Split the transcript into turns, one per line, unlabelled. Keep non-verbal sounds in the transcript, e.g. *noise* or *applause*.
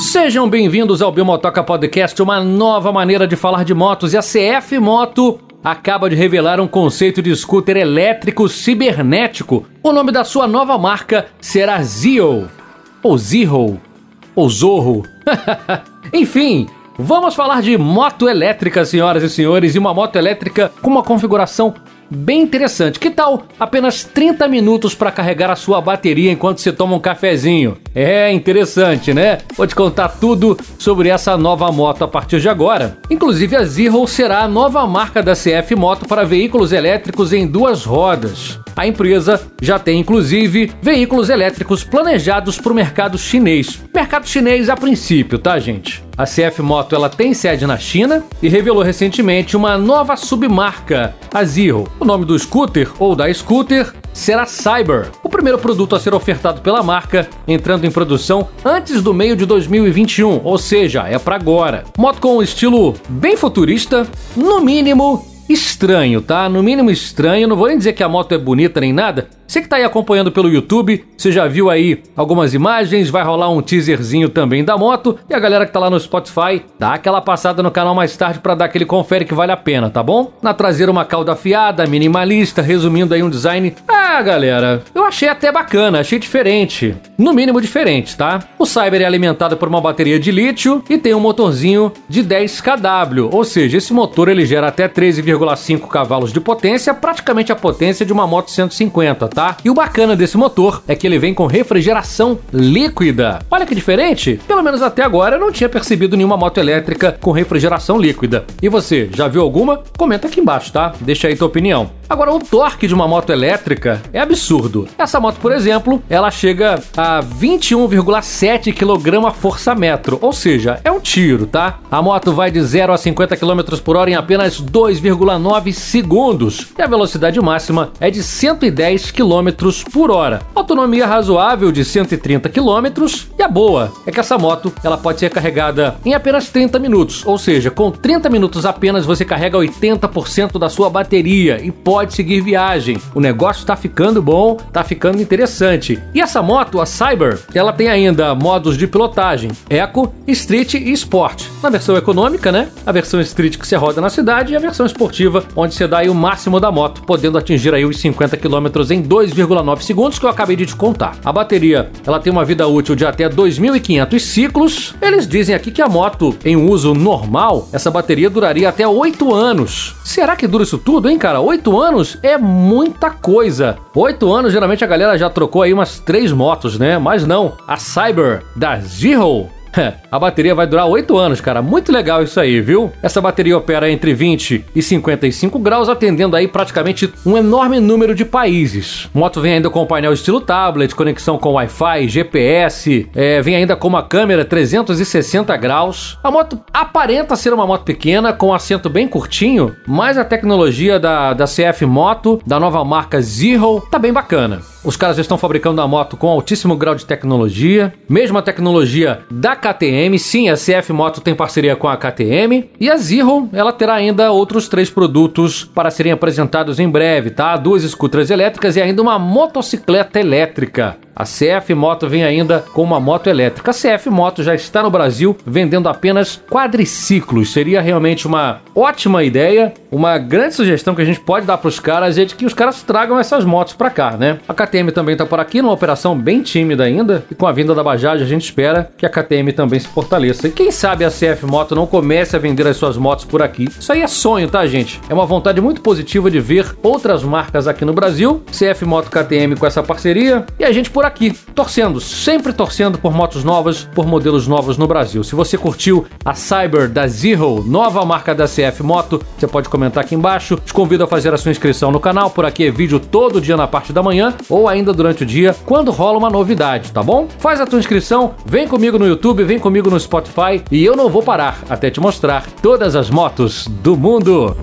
Sejam bem-vindos ao Biomotoca Podcast, uma nova maneira de falar de motos. E a CF Moto acaba de revelar um conceito de scooter elétrico cibernético. O nome da sua nova marca será Zio, ou Zero, ou Zorro. *laughs* Enfim, vamos falar de moto elétrica, senhoras e senhores, e uma moto elétrica com uma configuração bem interessante. Que tal apenas 30 minutos para carregar a sua bateria enquanto você toma um cafezinho? É interessante, né? Vou te contar tudo sobre essa nova moto a partir de agora. Inclusive a Zero será a nova marca da CF Moto para veículos elétricos em duas rodas. A empresa já tem inclusive veículos elétricos planejados para o mercado chinês. Mercado chinês a princípio, tá, gente? A CF Moto ela tem sede na China e revelou recentemente uma nova submarca, a Zero. O nome do scooter ou da scooter será Cyber, primeiro produto a ser ofertado pela marca, entrando em produção antes do meio de 2021, ou seja, é para agora. Moto com um estilo bem futurista, no mínimo estranho, tá? No mínimo estranho. Não vou nem dizer que a moto é bonita nem nada, você que está aí acompanhando pelo YouTube, você já viu aí algumas imagens, vai rolar um teaserzinho também da moto. E a galera que está lá no Spotify, dá aquela passada no canal mais tarde para dar aquele confere que vale a pena, tá bom? Na traseira uma cauda afiada, minimalista, resumindo aí um design. Ah, galera, eu achei até bacana, achei diferente. No mínimo diferente, tá? O Cyber é alimentado por uma bateria de lítio e tem um motorzinho de 10 kW, ou seja, esse motor ele gera até 13,5 cavalos de potência, praticamente a potência de uma moto 150, tá? Tá? E o bacana desse motor é que ele vem com refrigeração líquida. Olha que diferente! Pelo menos até agora eu não tinha percebido nenhuma moto elétrica com refrigeração líquida. E você, já viu alguma? Comenta aqui embaixo, tá? Deixa aí tua opinião. Agora, o torque de uma moto elétrica é absurdo. Essa moto, por exemplo, ela chega a 21,7 kg força-metro, ou seja, é um tiro, tá? A moto vai de 0 a 50 km por hora em apenas 2,9 segundos e a velocidade máxima é de 110 km por hora. Autonomia razoável de 130 km e a boa é que essa moto ela pode ser carregada em apenas 30 minutos, ou seja, com 30 minutos apenas você carrega 80% da sua bateria e pode seguir viagem. O negócio tá ficando bom, tá ficando interessante. E essa moto, a Cyber, ela tem ainda modos de pilotagem: Eco, Street e Sport. Na versão econômica, né? A versão Street que você roda na cidade e a versão esportiva, onde você dá o máximo da moto, podendo atingir aí os 50 km em 2,9 segundos que eu acabei de te contar. A bateria, ela tem uma vida útil de até 2.500 ciclos. Eles dizem aqui que a moto em uso normal, essa bateria duraria até 8 anos. Será que dura isso tudo, hein, cara? 8 anos? é muita coisa. Oito anos, geralmente a galera já trocou aí umas três motos, né? Mas não, a Cyber da Zero *laughs* a bateria vai durar 8 anos, cara. Muito legal isso aí, viu? Essa bateria opera entre 20 e 55 graus, atendendo aí praticamente um enorme número de países. A moto vem ainda com painel estilo tablet, conexão com Wi-Fi, GPS, é, vem ainda com uma câmera 360 graus. A moto aparenta ser uma moto pequena, com assento bem curtinho, mas a tecnologia da, da CF Moto, da nova marca Zero, tá bem bacana. Os caras estão fabricando a moto com altíssimo grau de tecnologia, mesma tecnologia da KTM. Sim, a CF Moto tem parceria com a KTM. E a Zero, ela terá ainda outros três produtos para serem apresentados em breve, tá? Duas scooters elétricas e ainda uma motocicleta elétrica. A CF Moto vem ainda com uma moto elétrica. A CF Moto já está no Brasil vendendo apenas quadriciclos. Seria realmente uma ótima ideia, uma grande sugestão que a gente pode dar para os caras é de que os caras tragam essas motos para cá, né? A KTM também está por aqui, numa operação bem tímida ainda, e com a vinda da Bajaj a gente espera que a KTM também se fortaleça. E quem sabe a CF Moto não comece a vender as suas motos por aqui. Isso aí é sonho, tá, gente? É uma vontade muito positiva de ver outras marcas aqui no Brasil, CF Moto KTM com essa parceria, e a gente por aqui torcendo, sempre torcendo por motos novas, por modelos novos no Brasil. Se você curtiu a Cyber da Zero, nova marca da CF Moto, você pode comentar aqui embaixo. Te convido a fazer a sua inscrição no canal, por aqui é vídeo todo dia na parte da manhã ou ainda durante o dia, quando rola uma novidade, tá bom? Faz a tua inscrição, vem comigo no YouTube, vem comigo no Spotify e eu não vou parar até te mostrar todas as motos do mundo.